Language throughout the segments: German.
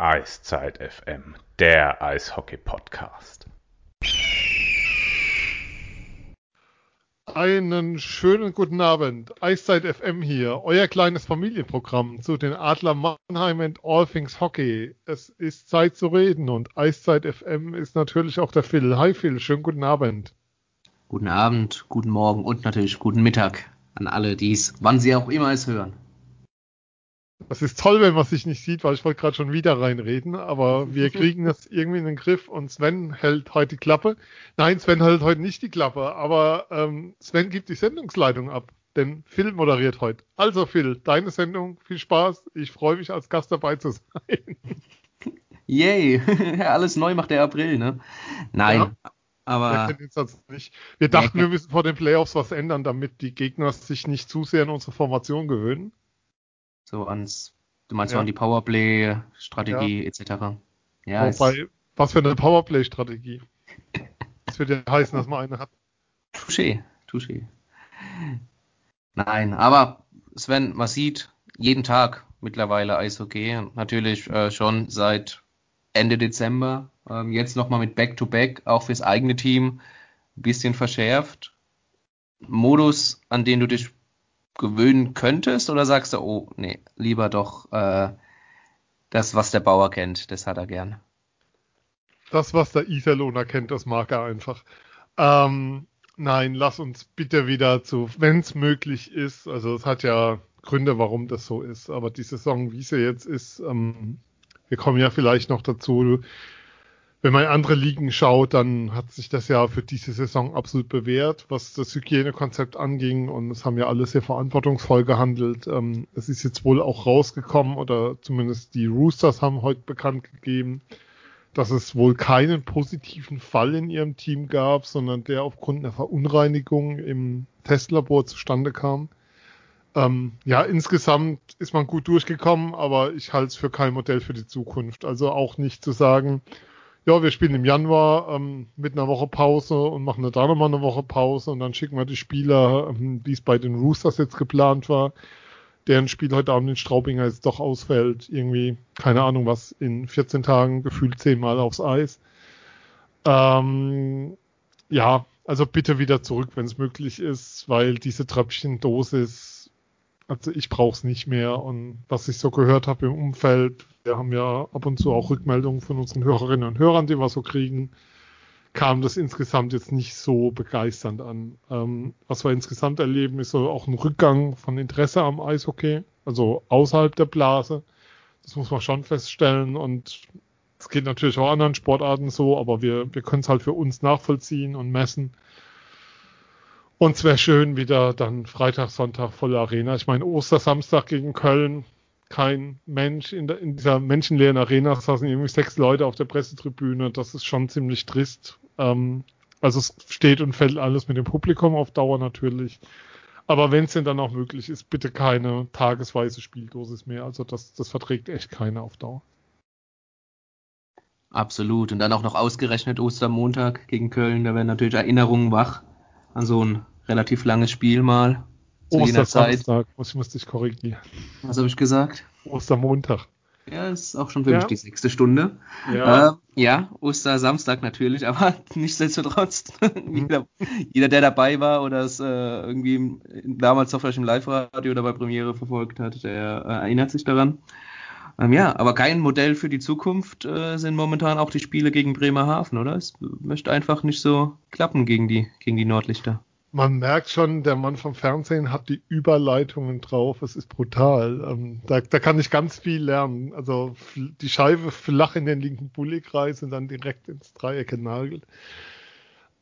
Eiszeit FM, der Eishockey-Podcast. Einen schönen guten Abend. Eiszeit FM hier, euer kleines Familienprogramm zu den Adler Mannheim and All Things Hockey. Es ist Zeit zu reden und Eiszeit FM ist natürlich auch der Phil. Hi Phil, schönen guten Abend. Guten Abend, guten Morgen und natürlich guten Mittag an alle, die es, wann sie auch immer es hören. Das ist toll, wenn man sich nicht sieht, weil ich wollte gerade schon wieder reinreden, aber wir kriegen das irgendwie in den Griff und Sven hält heute die Klappe. Nein, Sven hält heute nicht die Klappe, aber ähm, Sven gibt die Sendungsleitung ab, denn Phil moderiert heute. Also Phil, deine Sendung, viel Spaß. Ich freue mich als Gast dabei zu sein. Yay, alles neu macht der April, ne? Nein, ja. Aber wir dachten, wir müssen vor den Playoffs was ändern, damit die Gegner sich nicht zu sehr an unsere Formation gewöhnen. So ans, du meinst ja. an die Powerplay-Strategie ja. etc. Ja, Wobei, was für eine Powerplay-Strategie? Das wird ja heißen, dass man eine hat. Touché, touché. Nein, aber Sven, man sieht jeden Tag mittlerweile Eishockey. Natürlich äh, schon seit Ende Dezember. Ähm, jetzt nochmal mit Back-to-Back, -Back, auch fürs eigene Team, ein bisschen verschärft. Modus, an den du dich gewöhnen könntest oder sagst du, oh, nee, lieber doch äh, das, was der Bauer kennt, das hat er gern? Das, was der Iserlohner kennt, das mag er einfach. Ähm, nein, lass uns bitte wieder zu, wenn es möglich ist, also es hat ja Gründe, warum das so ist, aber die Saison, wie sie jetzt ist, ähm, wir kommen ja vielleicht noch dazu, wenn man in andere Ligen schaut, dann hat sich das ja für diese Saison absolut bewährt, was das Hygienekonzept anging. Und es haben ja alle sehr verantwortungsvoll gehandelt. Ähm, es ist jetzt wohl auch rausgekommen, oder zumindest die Roosters haben heute bekannt gegeben, dass es wohl keinen positiven Fall in ihrem Team gab, sondern der aufgrund einer Verunreinigung im Testlabor zustande kam. Ähm, ja, insgesamt ist man gut durchgekommen, aber ich halte es für kein Modell für die Zukunft. Also auch nicht zu sagen, ja, wir spielen im Januar ähm, mit einer Woche Pause und machen da nochmal eine Woche Pause und dann schicken wir die Spieler, ähm, wie es bei den Roosters jetzt geplant war, deren Spiel heute Abend in Straubinger jetzt doch ausfällt, irgendwie, keine Ahnung was, in 14 Tagen gefühlt zehnmal aufs Eis. Ähm, ja, also bitte wieder zurück, wenn es möglich ist, weil diese Tröpfchendosis, also ich brauche es nicht mehr und was ich so gehört habe im Umfeld, wir haben ja ab und zu auch Rückmeldungen von unseren Hörerinnen und Hörern, die wir so kriegen, kam das insgesamt jetzt nicht so begeisternd an. Ähm, was wir insgesamt erleben, ist so auch ein Rückgang von Interesse am Eishockey, also außerhalb der Blase. Das muss man schon feststellen und es geht natürlich auch anderen Sportarten so, aber wir, wir können es halt für uns nachvollziehen und messen. Und es wäre schön, wieder dann Freitag, Sonntag volle Arena. Ich meine, Ostersamstag gegen Köln, kein Mensch in, der, in dieser menschenleeren Arena saßen irgendwie sechs Leute auf der Pressetribüne. Das ist schon ziemlich trist. Ähm, also es steht und fällt alles mit dem Publikum auf Dauer natürlich. Aber wenn es denn dann auch möglich ist, bitte keine tagesweise Spieldosis mehr. Also das, das verträgt echt keiner auf Dauer. Absolut. Und dann auch noch ausgerechnet Ostermontag gegen Köln. Da werden natürlich Erinnerungen wach an so ein relativ langes Spiel mal zu. Ich muss dich korrigieren. Was habe ich gesagt? Ostermontag. Ja, ist auch schon für ja. mich die sechste Stunde. Ja, äh, ja Ostersamstag natürlich, aber nichtsdestotrotz, jeder, jeder, der dabei war oder es äh, irgendwie damals noch vielleicht im Live-Radio oder bei Premiere verfolgt hat, der äh, erinnert sich daran. Ähm, ja, aber kein Modell für die Zukunft äh, sind momentan auch die Spiele gegen Bremerhaven, oder? Es möchte einfach nicht so klappen gegen die, gegen die Nordlichter man merkt schon, der Mann vom Fernsehen hat die Überleitungen drauf. Es ist brutal. Ähm, da, da kann ich ganz viel lernen. Also die Scheibe flach in den linken Bulligkreis und dann direkt ins Dreieck genagelt.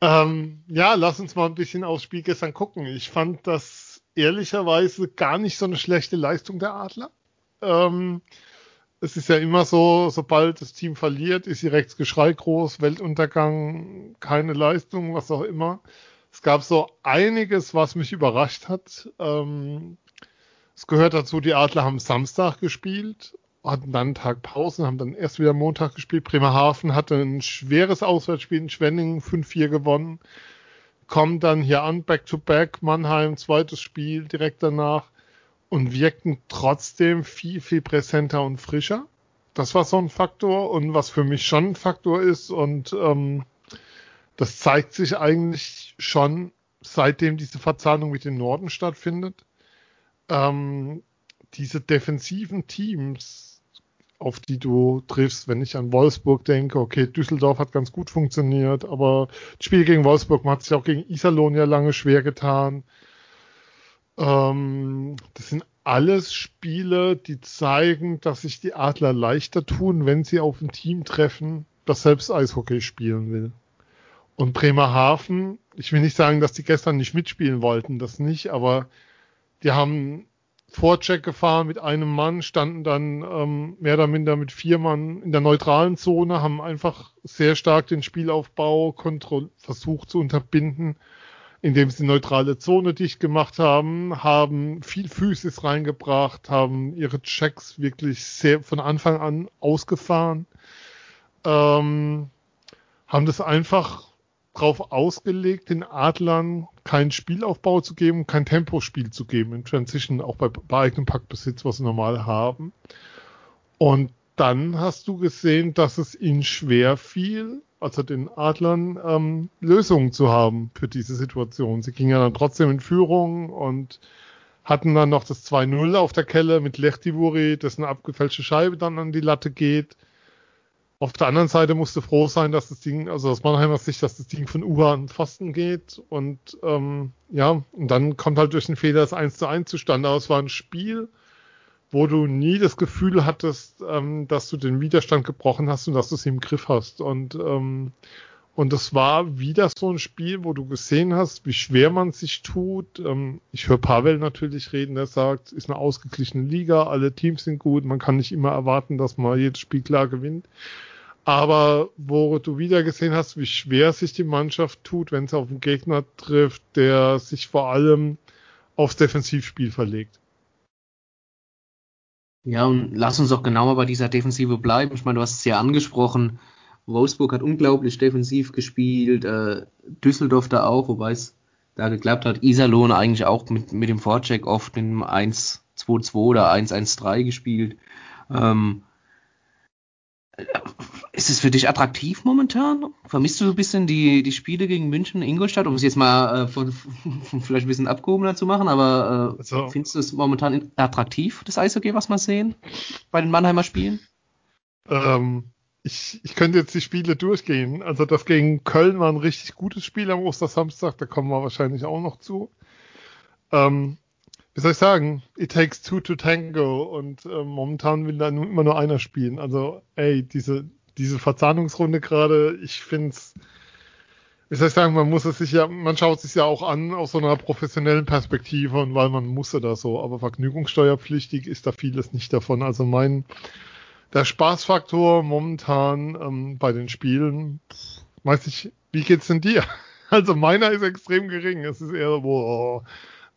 Ähm, ja, lass uns mal ein bisschen aufs Spiel gestern gucken. Ich fand das ehrlicherweise gar nicht so eine schlechte Leistung der Adler. Ähm, es ist ja immer so, sobald das Team verliert, ist direkt Geschrei groß, Weltuntergang, keine Leistung, was auch immer. Es gab so einiges, was mich überrascht hat. Ähm, es gehört dazu, die Adler haben Samstag gespielt, hatten dann einen Tag Pause, haben dann erst wieder Montag gespielt. Bremerhaven hatte ein schweres Auswärtsspiel in Schwenningen 5-4 gewonnen. Kommen dann hier an, back-to-back, Mannheim, zweites Spiel direkt danach und wirkten trotzdem viel, viel präsenter und frischer. das war so ein Faktor und was für mich schon ein Faktor ist und ähm, das zeigt sich eigentlich schon seitdem diese Verzahnung mit dem Norden stattfindet. Ähm, diese defensiven Teams, auf die du triffst, wenn ich an Wolfsburg denke, okay, Düsseldorf hat ganz gut funktioniert, aber das Spiel gegen Wolfsburg man hat sich auch gegen Iserlohn ja lange schwer getan. Ähm, das sind alles Spiele, die zeigen, dass sich die Adler leichter tun, wenn sie auf ein Team treffen, das selbst Eishockey spielen will. Und Bremerhaven, ich will nicht sagen, dass die gestern nicht mitspielen wollten, das nicht, aber die haben Vorcheck gefahren mit einem Mann, standen dann ähm, mehr oder minder mit vier Mann in der neutralen Zone, haben einfach sehr stark den Spielaufbau versucht zu unterbinden indem sie neutrale Zone dicht gemacht haben, haben viel Physis reingebracht, haben ihre Checks wirklich sehr von Anfang an ausgefahren, ähm, haben das einfach darauf ausgelegt, den Adlern keinen Spielaufbau zu geben, kein Tempospiel zu geben in Transition, auch bei, bei eigenem Packbesitz, was sie normal haben. Und dann hast du gesehen, dass es ihnen schwer fiel, also den Adlern, ähm, Lösungen zu haben für diese Situation. Sie gingen dann trotzdem in Führung und hatten dann noch das 2-0 auf der Kelle mit Lechtivuri, dessen abgefälschte Scheibe dann an die Latte geht. Auf der anderen Seite musste froh sein, dass das Ding, also aus Mannheimer Sicht, dass das Ding von Uha an Pfosten geht. Und ähm, ja, und dann kommt halt durch den Fehler das 1 zu 1 zustande. Aber es war ein Spiel, wo du nie das Gefühl hattest, ähm, dass du den Widerstand gebrochen hast und dass du es im Griff hast. Und, ähm, und das war wieder so ein Spiel, wo du gesehen hast, wie schwer man sich tut. Ähm, ich höre Pavel natürlich reden, der sagt, ist eine ausgeglichene Liga, alle Teams sind gut, man kann nicht immer erwarten, dass man jedes Spiel klar gewinnt. Aber wo du wieder gesehen hast, wie schwer sich die Mannschaft tut, wenn sie auf einen Gegner trifft, der sich vor allem aufs Defensivspiel verlegt. Ja, und lass uns doch genauer bei dieser Defensive bleiben. Ich meine, du hast es ja angesprochen. Wolfsburg hat unglaublich defensiv gespielt, äh, Düsseldorf da auch, wobei es da geklappt hat. Iserlohn eigentlich auch mit, mit dem Vorcheck oft in 1-2-2 oder 1-1-3 gespielt. Ähm, ist es für dich attraktiv momentan? Vermisst du so ein bisschen die, die Spiele gegen München, Ingolstadt, um es jetzt mal äh, von, von, vielleicht ein bisschen abgehobener zu machen, aber äh, also, findest du es momentan attraktiv, das Eishockey, was wir sehen bei den Mannheimer Spielen? Ähm, ich, ich könnte jetzt die Spiele durchgehen. Also das gegen Köln war ein richtig gutes Spiel am Ostersamstag, da kommen wir wahrscheinlich auch noch zu. Ähm, wie soll ich sagen, it takes two to tango und äh, momentan will da immer nur einer spielen. Also, ey, diese, diese Verzahnungsrunde gerade, ich finde es, wie soll ich sagen, man muss es sich ja, man schaut sich ja auch an aus so einer professionellen Perspektive und weil man muss da so, aber vergnügungssteuerpflichtig ist da vieles nicht davon. Also mein, der Spaßfaktor momentan ähm, bei den Spielen, weiß ich, wie geht's denn dir? Also meiner ist extrem gering. Es ist eher, boah,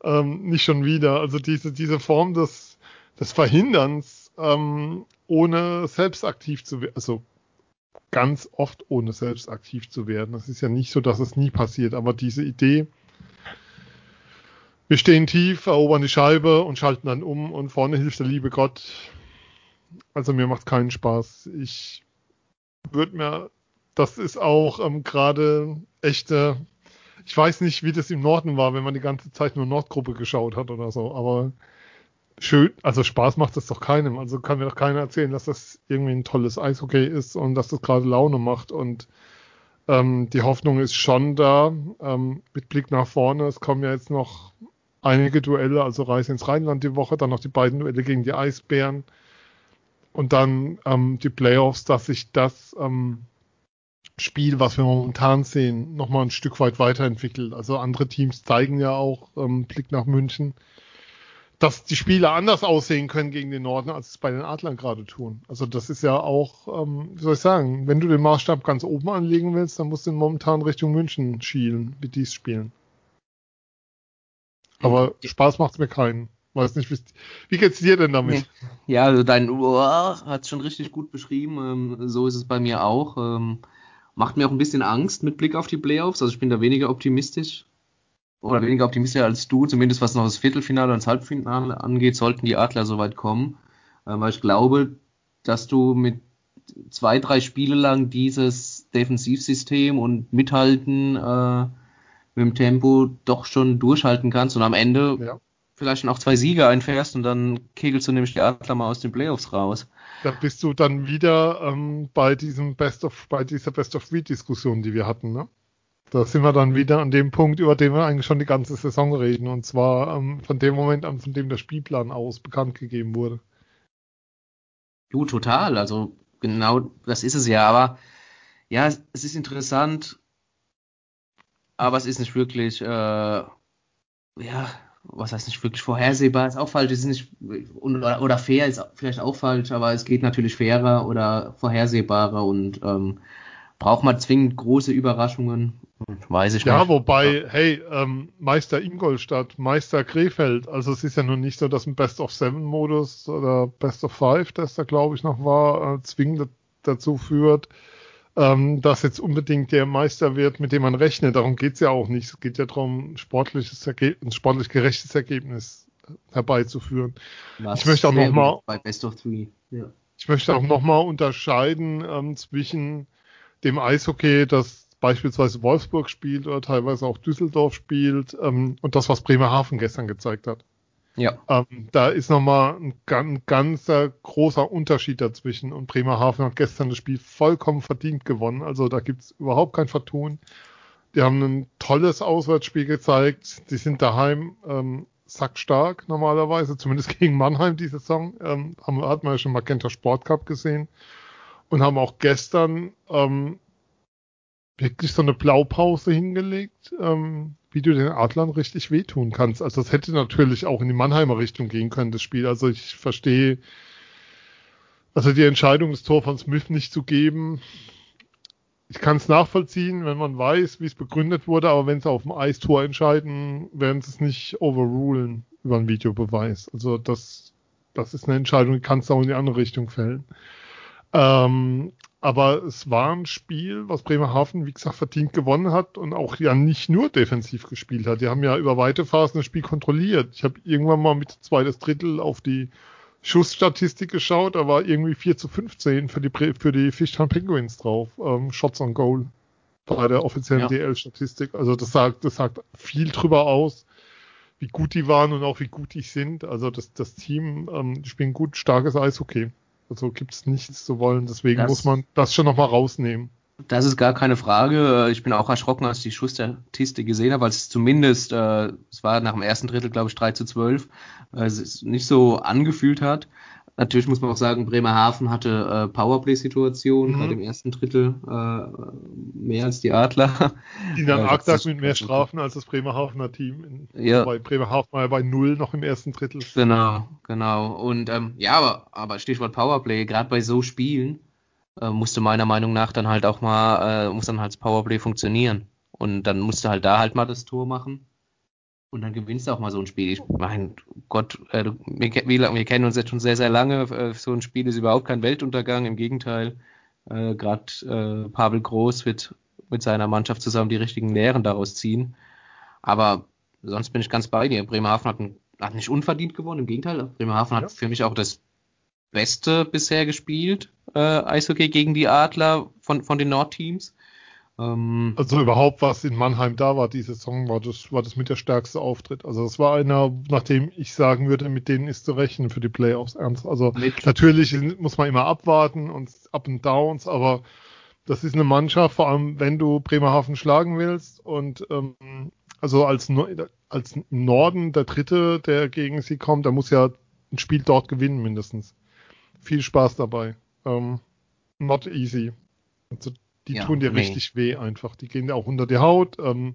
ähm, nicht schon wieder. Also diese, diese Form des, des Verhinderns, ähm, ohne selbst aktiv zu werden, also ganz oft ohne selbst aktiv zu werden. Das ist ja nicht so, dass es nie passiert, aber diese Idee, wir stehen tief, erobern die Scheibe und schalten dann um und vorne hilft der liebe Gott. Also mir macht keinen Spaß. Ich würde mir, das ist auch ähm, gerade echte, ich weiß nicht, wie das im Norden war, wenn man die ganze Zeit nur Nordgruppe geschaut hat oder so, aber schön, also Spaß macht es doch keinem. Also kann mir doch keiner erzählen, dass das irgendwie ein tolles Eishockey ist und dass das gerade Laune macht. Und ähm, die Hoffnung ist schon da, ähm, mit Blick nach vorne. Es kommen ja jetzt noch einige Duelle, also Reise ins Rheinland die Woche, dann noch die beiden Duelle gegen die Eisbären und dann ähm, die Playoffs, dass sich das ähm, Spiel, was wir momentan sehen, nochmal ein Stück weit weiterentwickelt. Also andere Teams zeigen ja auch ähm, Blick nach München, dass die Spiele anders aussehen können gegen den Norden, als es bei den Adlern gerade tun. Also das ist ja auch, ähm, wie soll ich sagen, wenn du den Maßstab ganz oben anlegen willst, dann musst du momentan Richtung München schielen, wie dies spielen. Aber ja. Spaß macht's mir keinen. Weiß nicht, wie geht's dir denn damit? Ja, also dein Uhr hat schon richtig gut beschrieben. Ähm, so ist es bei mir auch. Ähm, macht mir auch ein bisschen Angst mit Blick auf die Playoffs. Also ich bin da weniger optimistisch oder weniger optimistisch als du, zumindest was noch das Viertelfinale und das Halbfinale angeht, sollten die Adler soweit kommen. Äh, weil ich glaube, dass du mit zwei, drei Spiele lang dieses Defensivsystem und Mithalten äh, mit dem Tempo doch schon durchhalten kannst und am Ende ja. vielleicht auch zwei Siege einfährst und dann kegelst du nämlich die Adler mal aus den Playoffs raus. Da bist du dann wieder ähm, bei diesem Best of, bei dieser Best of Three Diskussion, die wir hatten, ne? Da sind wir dann wieder an dem Punkt, über den wir eigentlich schon die ganze Saison reden, und zwar ähm, von dem Moment an, von dem der Spielplan aus bekannt gegeben wurde. Du, total. Also genau das ist es ja. Aber ja, es ist interessant, aber es ist nicht wirklich, äh, ja, was heißt nicht wirklich vorhersehbar, ist auch falsch, ist nicht, oder, oder fair ist vielleicht auch falsch, aber es geht natürlich fairer oder vorhersehbarer und ähm, braucht man zwingend große Überraschungen? Weiß ich ja, nicht. Ja, wobei, hey, ähm, Meister Ingolstadt, Meister Krefeld, also es ist ja nun nicht so, dass ein Best of Seven Modus oder Best of Five, das da glaube ich noch war, äh, zwingend dazu führt, ähm, dass jetzt unbedingt der Meister wird, mit dem man rechnet. Darum geht's ja auch nicht. Es geht ja darum, sportliches ein sportlich gerechtes Ergebnis herbeizuführen. Was ich möchte auch nochmal bei Best of Three. Ja. Ich möchte auch nochmal unterscheiden ähm, zwischen dem Eishockey, das beispielsweise Wolfsburg spielt oder teilweise auch Düsseldorf spielt ähm, und das, was Bremerhaven gestern gezeigt hat. Ja. Ähm, da ist nochmal ein, ein ganzer großer Unterschied dazwischen und Bremerhaven hat gestern das Spiel vollkommen verdient gewonnen. Also da gibt's überhaupt kein Vertun. Die haben ein tolles Auswärtsspiel gezeigt. Die sind daheim ähm, sackstark normalerweise, zumindest gegen Mannheim die Saison. Ähm, haben, hat man ja schon Magenta Sport Cup gesehen und haben auch gestern ähm, wirklich so eine Blaupause hingelegt, ähm, wie du den Adlern richtig wehtun kannst. Also das hätte natürlich auch in die Mannheimer Richtung gehen können, das Spiel. Also ich verstehe, also die Entscheidung, das Tor von Smith nicht zu geben, ich kann es nachvollziehen, wenn man weiß, wie es begründet wurde, aber wenn sie auf dem Eistor entscheiden, werden sie es nicht overrulen über einen Videobeweis. Also das, das ist eine Entscheidung, die kannst du auch in die andere Richtung fällen. Ähm, aber es war ein Spiel, was Bremerhaven, wie gesagt, verdient gewonnen hat und auch ja nicht nur defensiv gespielt hat. Die haben ja über weite Phasen das Spiel kontrolliert. Ich habe irgendwann mal mit zweites Drittel auf die Schussstatistik geschaut, da war irgendwie 4 zu 15 für die, für die Fishtown Penguins drauf. Ähm, Shots on Goal bei der offiziellen ja. DL-Statistik. Also das sagt, das sagt viel drüber aus, wie gut die waren und auch wie gut die sind. Also das, das Team, ähm, die spielen gut, starkes Eishockey. Also gibt es nichts zu wollen. Deswegen das, muss man das schon nochmal rausnehmen. Das ist gar keine Frage. Ich bin auch erschrocken, als ich die Schussstatistik gesehen habe, weil es zumindest, äh, es war nach dem ersten Drittel, glaube ich, 3 zu 12, äh, es nicht so angefühlt hat. Natürlich muss man auch sagen, Bremerhaven hatte äh, Powerplay-Situationen, mhm. gerade im ersten Drittel äh, mehr als die Adler. Die dann arg äh, mit mehr Strafen als das Bremerhavener Team. In, ja. Bei Bremerhaven war ja bei null noch im ersten Drittel. Genau, genau. Und ähm, ja, aber, aber Stichwort Powerplay, gerade bei so Spielen äh, musste meiner Meinung nach dann halt auch mal, äh, muss dann halt das Powerplay funktionieren. Und dann musste halt da halt mal das Tor machen. Und dann gewinnst du auch mal so ein Spiel. Ich mein Gott, äh, wir, wir, kennen uns jetzt schon sehr, sehr lange. Äh, so ein Spiel ist überhaupt kein Weltuntergang. Im Gegenteil, äh, gerade äh, Pavel Groß wird mit seiner Mannschaft zusammen die richtigen Lehren daraus ziehen. Aber sonst bin ich ganz bei dir. Bremerhaven hat, ein, hat nicht unverdient gewonnen. Im Gegenteil, Bremerhaven ja. hat für mich auch das Beste bisher gespielt. Äh, Eishockey gegen die Adler von, von den Nordteams. Ähm, also überhaupt, was in Mannheim da war, diese Saison, war das, war das mit der stärkste Auftritt. Also das war einer, nachdem ich sagen würde, mit denen ist zu rechnen für die Playoffs ernst. Also natürlich muss man immer abwarten und Up and Downs, aber das ist eine Mannschaft, vor allem wenn du Bremerhaven schlagen willst und ähm, also als, als Norden der Dritte, der gegen sie kommt, der muss ja ein Spiel dort gewinnen mindestens. Viel Spaß dabei. Ähm, not easy. Also die ja, tun dir nee. richtig weh einfach. Die gehen dir auch unter die Haut. Ähm,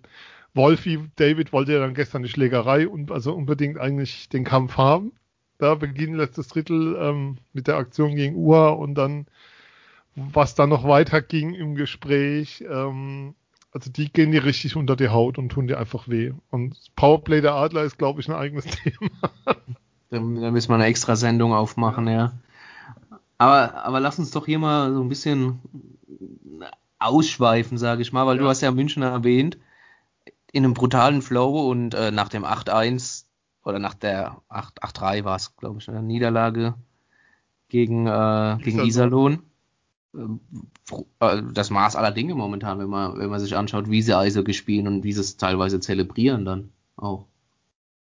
Wolfi, David wollte ja dann gestern die Schlägerei und also unbedingt eigentlich den Kampf haben. Da beginnt letztes Drittel ähm, mit der Aktion gegen UHA und dann, was dann noch weiter ging im Gespräch, ähm, also die gehen dir richtig unter die Haut und tun dir einfach weh. Und Powerplay der Adler ist, glaube ich, ein eigenes Thema. da, müssen wir eine extra Sendung aufmachen, ja. ja. Aber, aber lass uns doch hier mal so ein bisschen ausschweifen, sage ich mal, weil ja. du hast ja München erwähnt, in einem brutalen Flow und äh, nach dem 8-1 oder nach der 8-3 war es, glaube ich, eine Niederlage gegen, äh, gegen Iserlohn. Ähm, äh, das Maß aller Dinge momentan, wenn man, wenn man sich anschaut, wie sie Eishockey spielen und wie sie es teilweise zelebrieren dann auch.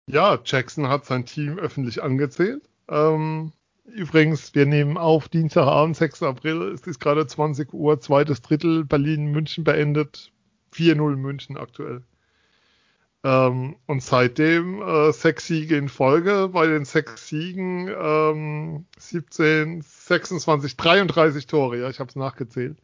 Ja, Jackson hat sein Team öffentlich angezählt. Ähm, übrigens, wir nehmen auf Dienstagabend, 6. April. Es ist gerade 20 Uhr, zweites Drittel, Berlin, München beendet. 4-0 München aktuell. Ähm, und seitdem äh, sechs Siege in Folge. Bei den sechs Siegen ähm, 17, 26, 33 Tore. Ja, ich habe es nachgezählt.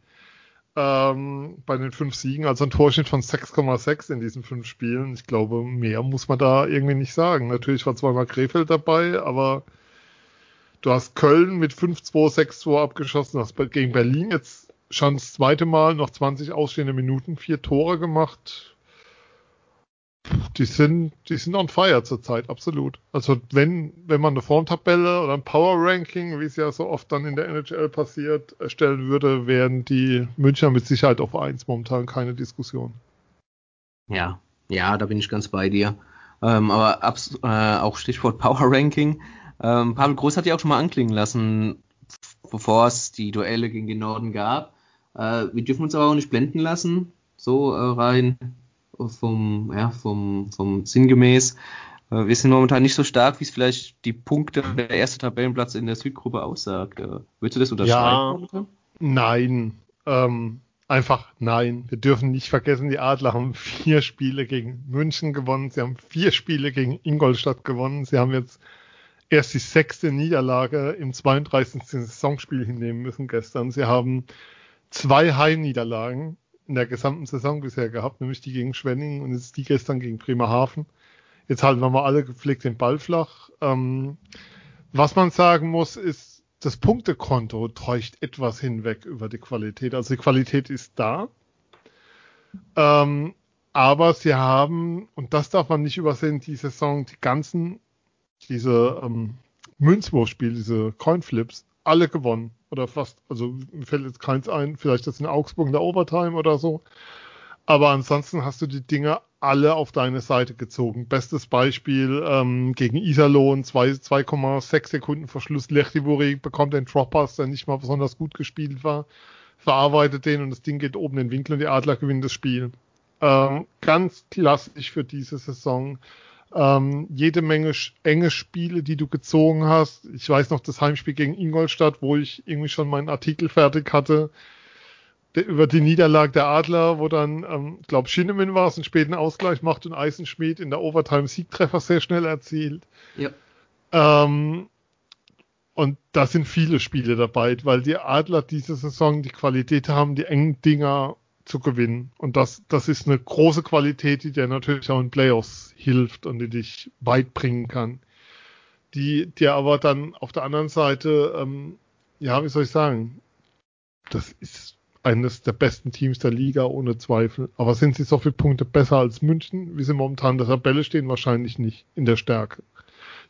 Ähm, bei den fünf Siegen, also ein Torschnitt von 6,6 in diesen fünf Spielen. Ich glaube, mehr muss man da irgendwie nicht sagen. Natürlich war zweimal Krefeld dabei, aber du hast Köln mit 5-2, 6-2 abgeschossen, hast gegen Berlin jetzt schon das zweite Mal noch 20 ausstehende Minuten, vier Tore gemacht die sind, die sind on fire zurzeit, absolut. Also wenn, wenn man eine Formtabelle oder ein Power Ranking, wie es ja so oft dann in der NHL passiert, erstellen würde, wären die Münchner mit Sicherheit auf eins momentan keine Diskussion. Ja, ja, da bin ich ganz bei dir. Ähm, aber abs äh, auch Stichwort Power Ranking. Ähm, Pavel Groß hat ja auch schon mal anklingen lassen, bevor es die Duelle gegen den Norden gab. Äh, wir dürfen uns aber auch nicht blenden lassen, so äh, rein vom, ja, vom, vom sinngemäß. Äh, wir sind momentan nicht so stark, wie es vielleicht die Punkte der erste Tabellenplatz in der Südgruppe aussagt. Äh, würdest du das unterschreiben? Ja, nein. Ähm, einfach nein. Wir dürfen nicht vergessen, die Adler haben vier Spiele gegen München gewonnen. Sie haben vier Spiele gegen Ingolstadt gewonnen. Sie haben jetzt erst die sechste Niederlage im 32. Saisonspiel hinnehmen müssen gestern. Sie haben zwei Heimniederlagen in der gesamten Saison bisher gehabt, nämlich die gegen Schwenningen und jetzt die gestern gegen Bremerhaven. Jetzt halten wir mal alle gepflegt den Ball flach. Ähm, was man sagen muss, ist, das Punktekonto täuscht etwas hinweg über die Qualität. Also die Qualität ist da. Ähm, aber sie haben, und das darf man nicht übersehen, die Saison, die ganzen, diese ähm, Münzwurfspiele, diese Coinflips, alle gewonnen. Oder fast, also mir fällt jetzt keins ein, vielleicht das in Augsburg in der Overtime oder so. Aber ansonsten hast du die Dinge alle auf deine Seite gezogen. Bestes Beispiel ähm, gegen Iserlohn, 2,6 Sekunden Verschluss. Lechtivori bekommt den Droppers, der nicht mal besonders gut gespielt war, verarbeitet den und das Ding geht oben in den Winkel und die Adler gewinnen das Spiel. Ähm, ganz klassisch für diese Saison ähm, jede Menge enge Spiele, die du gezogen hast. Ich weiß noch das Heimspiel gegen Ingolstadt, wo ich irgendwie schon meinen Artikel fertig hatte über die Niederlage der Adler, wo dann, ähm, glaube Schinnemann war es, einen späten Ausgleich macht und Eisenschmied in der Overtime Siegtreffer sehr schnell erzielt. Ja. Ähm, und da sind viele Spiele dabei, weil die Adler diese Saison die Qualität haben, die engen Dinger zu gewinnen. Und das, das ist eine große Qualität, die dir natürlich auch in Playoffs hilft und die dich weit bringen kann. Die dir aber dann auf der anderen Seite, ähm, ja, wie soll ich sagen, das ist eines der besten Teams der Liga, ohne Zweifel. Aber sind sie so viele Punkte besser als München, wie sie momentan in der Tabelle stehen? Wahrscheinlich nicht in der Stärke.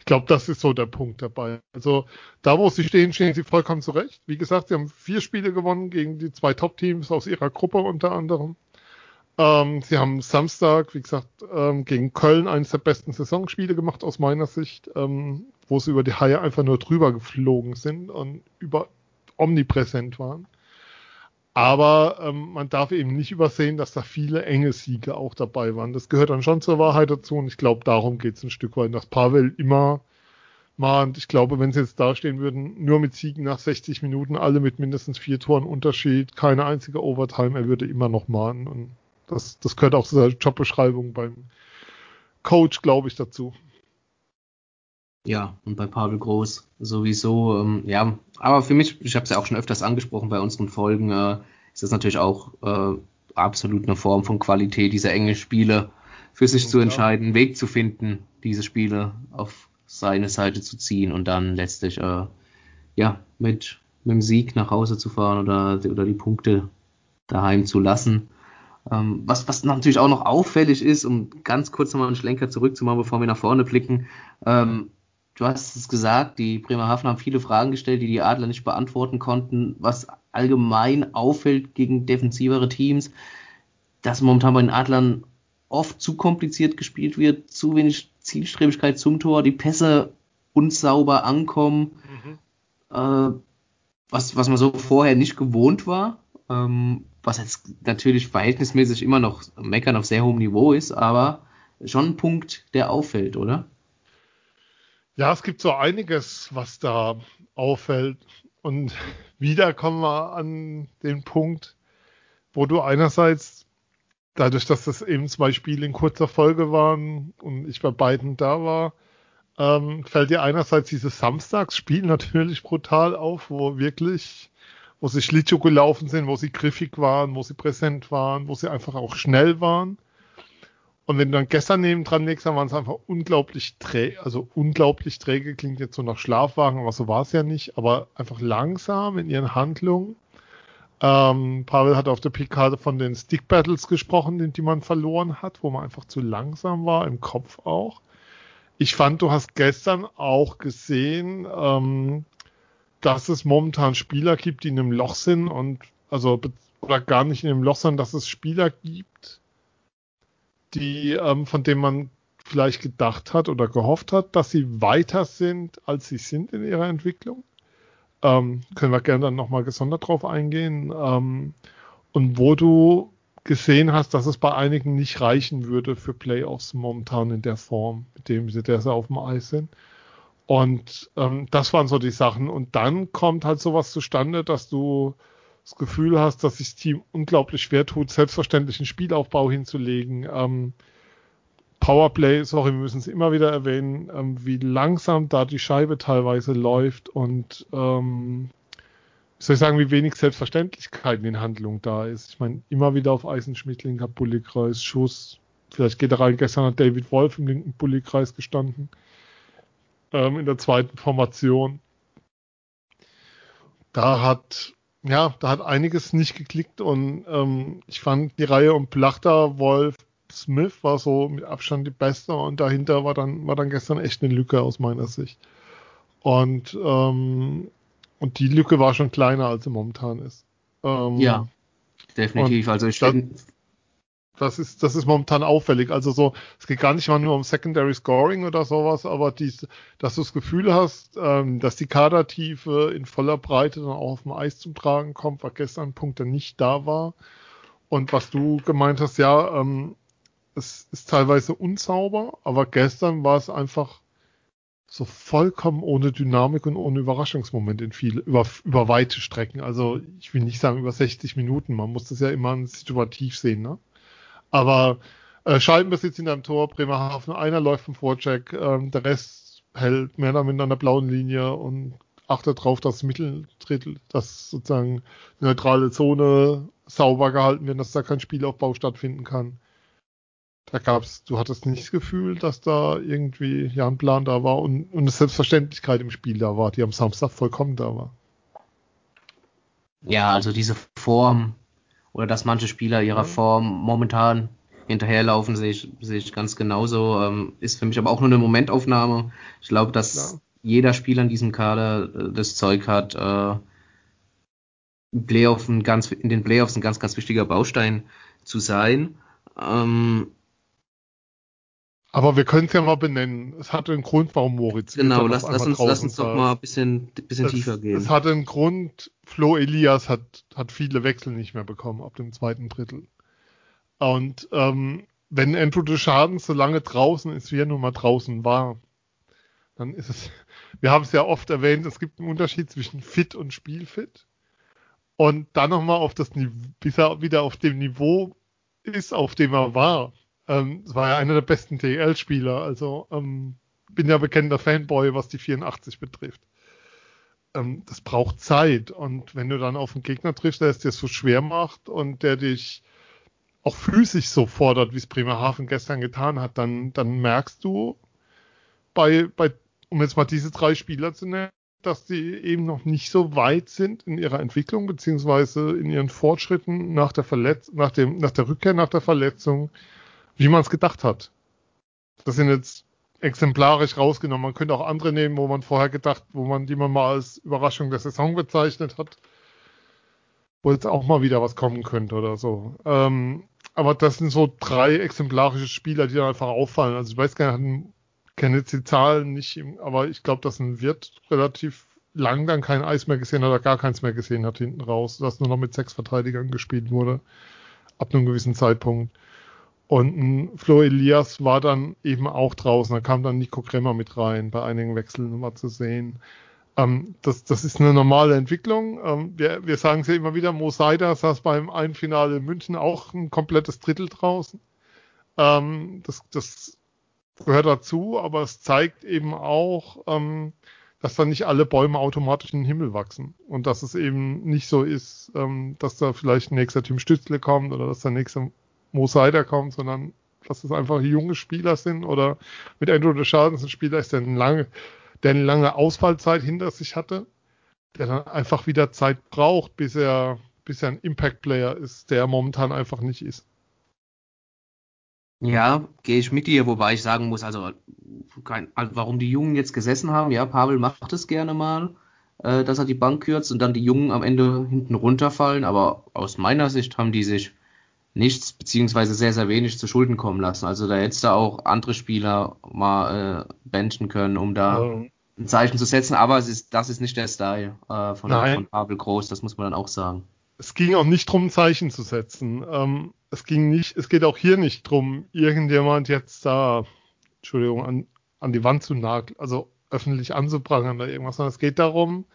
Ich glaube, das ist so der Punkt dabei. Also da, wo sie stehen, stehen sie vollkommen zurecht. Wie gesagt, sie haben vier Spiele gewonnen gegen die zwei Top-Teams aus ihrer Gruppe unter anderem. Ähm, sie haben Samstag, wie gesagt, ähm, gegen Köln eines der besten Saisonspiele gemacht aus meiner Sicht, ähm, wo sie über die Haie einfach nur drüber geflogen sind und über omnipräsent waren. Aber ähm, man darf eben nicht übersehen, dass da viele enge Siege auch dabei waren. Das gehört dann schon zur Wahrheit dazu und ich glaube, darum geht es ein Stück weit, dass Pavel immer mal, und ich glaube, wenn sie jetzt dastehen würden, nur mit Siegen nach 60 Minuten, alle mit mindestens vier Toren Unterschied, keine einzige Overtime, er würde immer noch mahnen. Und das, das gehört auch zu der Jobbeschreibung beim Coach, glaube ich, dazu. Ja, und bei Pavel Groß sowieso, ähm, ja, aber für mich, ich habe es ja auch schon öfters angesprochen bei unseren Folgen, äh, ist das natürlich auch äh, absolut eine Form von Qualität, diese enge Spiele für sich ja, zu entscheiden, einen Weg zu finden, diese Spiele auf seine Seite zu ziehen und dann letztlich äh, ja mit, mit dem Sieg nach Hause zu fahren oder, oder die Punkte daheim zu lassen. Ähm, was, was natürlich auch noch auffällig ist, um ganz kurz nochmal einen Schlenker zurückzumachen, bevor wir nach vorne blicken, ähm, du hast es gesagt, die Bremerhaven haben viele Fragen gestellt, die die Adler nicht beantworten konnten, was allgemein auffällt gegen defensivere Teams, dass momentan bei den Adlern oft zu kompliziert gespielt wird, zu wenig Zielstrebigkeit zum Tor, die Pässe unsauber ankommen. Mhm. äh, was, was man so vorher nicht gewohnt war, ähm, was jetzt natürlich verhältnismäßig immer noch meckern auf sehr hohem Niveau ist, aber schon ein Punkt, der auffällt, oder? Ja, es gibt so einiges, was da auffällt. Und wieder kommen wir an den Punkt, wo du einerseits, dadurch, dass das eben zwei Spiele in kurzer Folge waren und ich bei beiden da war, ähm, fällt dir einerseits dieses Samstagsspiel natürlich brutal auf, wo wirklich, wo sie Schlittschuh gelaufen sind, wo sie griffig waren, wo sie präsent waren, wo sie einfach auch schnell waren. Und wenn du dann gestern neben dran legst, dann waren es einfach unglaublich träge, also unglaublich träge, klingt jetzt so nach Schlafwagen, aber so war es ja nicht, aber einfach langsam in ihren Handlungen. Ähm, Pavel hat auf der Pikade von den Stick Battles gesprochen, die man verloren hat, wo man einfach zu langsam war, im Kopf auch. Ich fand, du hast gestern auch gesehen, ähm, dass es momentan Spieler gibt, die in einem Loch sind und also oder gar nicht in einem Loch, sondern dass es Spieler gibt, die, ähm, von denen man vielleicht gedacht hat oder gehofft hat, dass sie weiter sind, als sie sind in ihrer Entwicklung. Ähm, können wir gerne dann nochmal gesondert drauf eingehen. Ähm, und wo du gesehen hast, dass es bei einigen nicht reichen würde für Playoffs momentan in der Form, mit dem sie der auf dem Eis sind. Und ähm, das waren so die Sachen. Und dann kommt halt sowas zustande, dass du das Gefühl hast, dass sich das Team unglaublich schwer tut, selbstverständlich einen Spielaufbau hinzulegen. Ähm, Powerplay, sorry, wir müssen es immer wieder erwähnen, ähm, wie langsam da die Scheibe teilweise läuft und ähm, soll ich sagen, wie wenig Selbstverständlichkeit in den Handlungen da ist. Ich meine, immer wieder auf Eisenschmiedling, Bullykreis, Schuss. Vielleicht geht er rein. Gestern hat David Wolf im linken Bullykreis gestanden. Ähm, in der zweiten Formation. Da hat ja, da hat einiges nicht geklickt und ähm, ich fand die Reihe um Plachter, Wolf, Smith war so mit Abstand die beste und dahinter war dann, war dann gestern echt eine Lücke aus meiner Sicht. Und, ähm, und die Lücke war schon kleiner, als sie momentan ist. Ähm, ja, definitiv. Also ich finde, das ist, das ist momentan auffällig. Also so, es geht gar nicht mal nur um Secondary Scoring oder sowas, aber dies, dass du das Gefühl hast, ähm, dass die Kadertiefe in voller Breite dann auch auf dem Eis zum Tragen kommt, war gestern ein Punkt, der nicht da war. Und was du gemeint hast, ja, ähm, es ist teilweise unsauber, aber gestern war es einfach so vollkommen ohne Dynamik und ohne Überraschungsmoment in viele, über, über weite Strecken. Also ich will nicht sagen über 60 Minuten, man muss das ja immer situativ sehen, ne? Aber äh, Scheibenbesitz in einem Tor, Bremerhaven, einer läuft vom Vorcheck, ähm, der Rest hält mehr oder minder an der blauen Linie und achtet darauf, dass Mitteldrittel, dass sozusagen neutrale Zone sauber gehalten wird, dass da kein Spielaufbau stattfinden kann. Da gab's, du hattest nicht das Gefühl, dass da irgendwie ja ein Plan da war und, und eine Selbstverständlichkeit im Spiel da war, die am Samstag vollkommen da war. Ja, also diese Form, oder dass manche Spieler ihrer Form momentan hinterherlaufen, sehe ich, sehe ich ganz genauso. Ähm, ist für mich aber auch nur eine Momentaufnahme. Ich glaube, dass Klar. jeder Spieler in diesem Kader äh, das Zeug hat, äh, Playoff ein ganz, in den Playoffs ein ganz, ganz wichtiger Baustein zu sein. Ähm, aber wir können es ja mal benennen. Es hatte einen Grund, warum Moritz. Genau, lass, lass, uns, lass uns doch mal ein bisschen, bisschen es, tiefer gehen. Es hatte einen Grund, Flo Elias hat, hat viele Wechsel nicht mehr bekommen ab dem zweiten Drittel. Und ähm, wenn Andrew Schaden so lange draußen ist, wie er nun mal draußen war, dann ist es, wir haben es ja oft erwähnt, es gibt einen Unterschied zwischen fit und spielfit. Und dann nochmal auf das Niveau, bis er wieder auf dem Niveau ist, auf dem er war. Ähm, war ja einer der besten DL-Spieler, also ähm, bin ja bekennender Fanboy, was die 84 betrifft. Ähm, das braucht Zeit und wenn du dann auf einen Gegner triffst, der es dir so schwer macht und der dich auch physisch so fordert, wie es Bremerhaven gestern getan hat, dann, dann merkst du bei, bei, um jetzt mal diese drei Spieler zu nennen, dass die eben noch nicht so weit sind in ihrer Entwicklung beziehungsweise in ihren Fortschritten nach der Verletz nach dem nach der Rückkehr nach der Verletzung wie man es gedacht hat. Das sind jetzt exemplarisch rausgenommen. Man könnte auch andere nehmen, wo man vorher gedacht, wo man die man mal als Überraschung der Saison bezeichnet hat, wo jetzt auch mal wieder was kommen könnte oder so. Ähm, aber das sind so drei exemplarische Spieler, die dann einfach auffallen. Also ich weiß gar nicht, kenne jetzt die Zahlen nicht, aber ich glaube, dass ein Wirt relativ lang dann kein Eis mehr gesehen hat oder gar keins mehr gesehen hat hinten raus, dass nur noch mit sechs Verteidigern gespielt wurde, ab einem gewissen Zeitpunkt. Und ein Flo Elias war dann eben auch draußen. Da kam dann Nico Kremmer mit rein, bei einigen Wechseln mal zu sehen. Ähm, das, das ist eine normale Entwicklung. Ähm, wir, wir sagen es ja immer wieder, Mo Seider saß beim Einfinale in München auch ein komplettes Drittel draußen. Ähm, das, das gehört dazu, aber es zeigt eben auch, ähm, dass da nicht alle Bäume automatisch in den Himmel wachsen. Und dass es eben nicht so ist, ähm, dass da vielleicht ein nächster Tim Stützle kommt oder dass der nächste Mo Seider kommt, sondern dass es einfach junge Spieler sind oder mit Andrew Deschardens ein Spieler ist, der eine lange, der eine lange Ausfallzeit hinter sich hatte, der dann einfach wieder Zeit braucht, bis er, bis er ein Impact-Player ist, der momentan einfach nicht ist. Ja, gehe ich mit dir, wobei ich sagen muss, also, kein, also warum die Jungen jetzt gesessen haben, ja, Pavel macht es gerne mal, äh, dass er die Bank kürzt und dann die Jungen am Ende hinten runterfallen, aber aus meiner Sicht haben die sich nichts beziehungsweise sehr, sehr wenig zu Schulden kommen lassen. Also da hättest du auch andere Spieler mal äh, benchen können, um da um. ein Zeichen zu setzen, aber es ist, das ist nicht der Style äh, von, von Pavel Groß, das muss man dann auch sagen. Es ging auch nicht darum, Zeichen zu setzen. Ähm, es ging nicht, es geht auch hier nicht darum, irgendjemand jetzt da, Entschuldigung, an, an die Wand zu nageln, also öffentlich anzuprangern oder irgendwas, sondern es geht darum,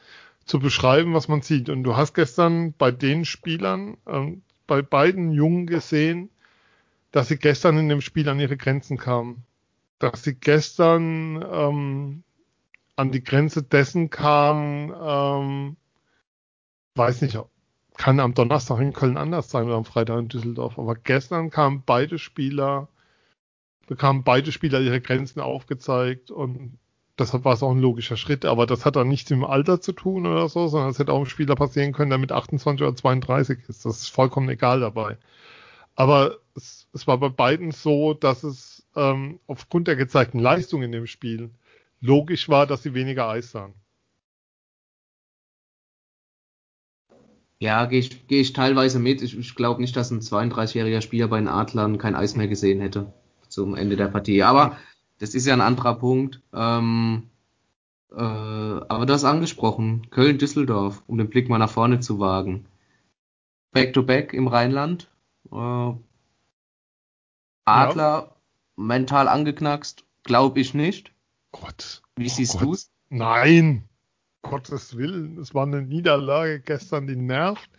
zu beschreiben, was man sieht. Und du hast gestern bei den Spielern, ähm, bei beiden Jungen gesehen, dass sie gestern in dem Spiel an ihre Grenzen kamen. Dass sie gestern ähm, an die Grenze dessen kamen, ähm, weiß nicht, kann am Donnerstag in Köln anders sein oder am Freitag in Düsseldorf. Aber gestern kamen beide Spieler, bekamen beide Spieler ihre Grenzen aufgezeigt und deshalb war es auch ein logischer Schritt. Aber das hat dann nichts mit dem Alter zu tun oder so, sondern es hätte auch einem Spieler passieren können, der mit 28 oder 32 ist. Das ist vollkommen egal dabei. Aber es, es war bei beiden so, dass es ähm, aufgrund der gezeigten Leistung in dem Spiel logisch war, dass sie weniger Eis sahen. Ja, gehe ich, geh ich teilweise mit. Ich, ich glaube nicht, dass ein 32-jähriger Spieler bei den Adlern kein Eis mehr gesehen hätte zum Ende der Partie. Aber das ist ja ein anderer Punkt. Ähm, äh, aber du hast angesprochen, Köln-Düsseldorf, um den Blick mal nach vorne zu wagen. Back-to-back -back im Rheinland. Äh, Adler ja. mental angeknackst, glaube ich nicht. Gott. Wie oh siehst du es? Nein. Gottes Willen. Es war eine Niederlage gestern, die nervt.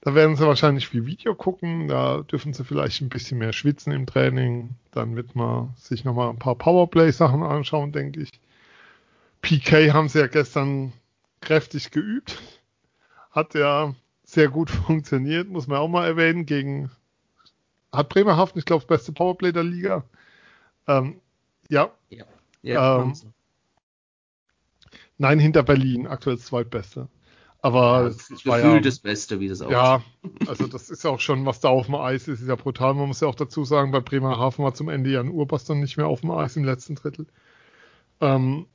Da werden sie wahrscheinlich viel Video gucken. Da dürfen sie vielleicht ein bisschen mehr schwitzen im Training. Dann wird man sich nochmal ein paar Powerplay-Sachen anschauen, denke ich. PK haben sie ja gestern kräftig geübt. Hat ja sehr gut funktioniert, muss man auch mal erwähnen. Gegen hat Bremerhaven, ich glaube, das beste Powerplay der Liga. Ähm, ja. ja. ja ähm, nein, hinter Berlin, aktuell das zweitbeste. Aber ja, es war ja, das Beste, wie das aussieht. Ja, also das ist ja auch schon, was da auf dem Eis ist, ist ja brutal. Man muss ja auch dazu sagen, bei Bremerhaven war zum Ende Jan Urbass dann nicht mehr auf dem Eis im letzten Drittel. Ähm,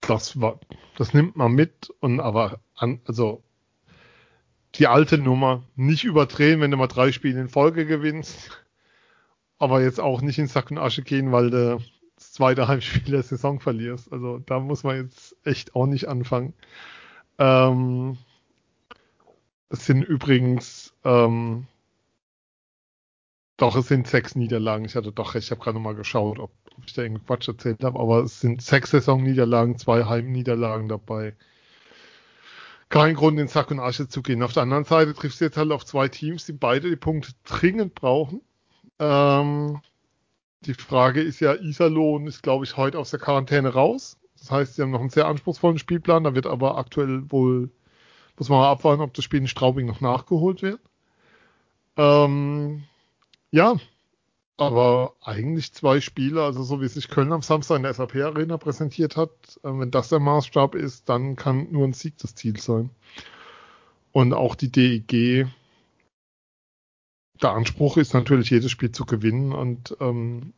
das war, das nimmt man mit und aber an, also die alte Nummer nicht überdrehen, wenn du mal drei Spiele in Folge gewinnst, aber jetzt auch nicht in Sack und Asche gehen, weil du das zweite Heimspiel der Saison verlierst. Also da muss man jetzt echt auch nicht anfangen. Ähm, es sind übrigens, ähm, doch, es sind sechs Niederlagen. Ich hatte doch recht, ich habe gerade nochmal geschaut, ob, ob, ich da irgendwie Quatsch erzählt habe, aber es sind sechs Saisonniederlagen, zwei Heimniederlagen dabei. Kein Grund, in Sack und Asche zu gehen. Auf der anderen Seite triffst du jetzt halt auf zwei Teams, die beide die Punkte dringend brauchen. Ähm, die Frage ist ja, Iserlohn ist, glaube ich, heute aus der Quarantäne raus. Das heißt, sie haben noch einen sehr anspruchsvollen Spielplan. Da wird aber aktuell wohl, muss man mal abwarten, ob das Spiel in Straubing noch nachgeholt wird. Ähm, ja, aber eigentlich zwei Spiele, also so wie sich Köln am Samstag in der SAP Arena präsentiert hat, äh, wenn das der Maßstab ist, dann kann nur ein Sieg das Ziel sein. Und auch die DEG, der Anspruch ist natürlich, jedes Spiel zu gewinnen und ähm,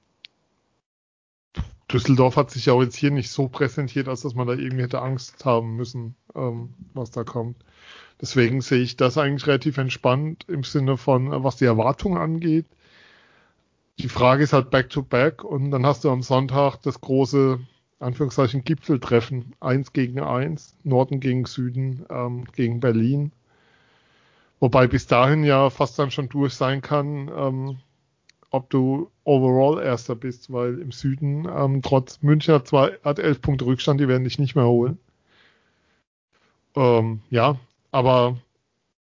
Düsseldorf hat sich ja auch jetzt hier nicht so präsentiert, als dass man da irgendwie hätte Angst haben müssen, ähm, was da kommt. Deswegen sehe ich das eigentlich relativ entspannt im Sinne von, was die Erwartungen angeht. Die Frage ist halt Back-to-Back -back und dann hast du am Sonntag das große Anführungszeichen Gipfeltreffen. Eins gegen eins, Norden gegen Süden, ähm, gegen Berlin. Wobei bis dahin ja fast dann schon durch sein kann, ähm, ob du overall Erster bist, weil im Süden, ähm, trotz München hat zwar hat elf Punkte Rückstand, die werden dich nicht mehr holen. Ähm, ja, aber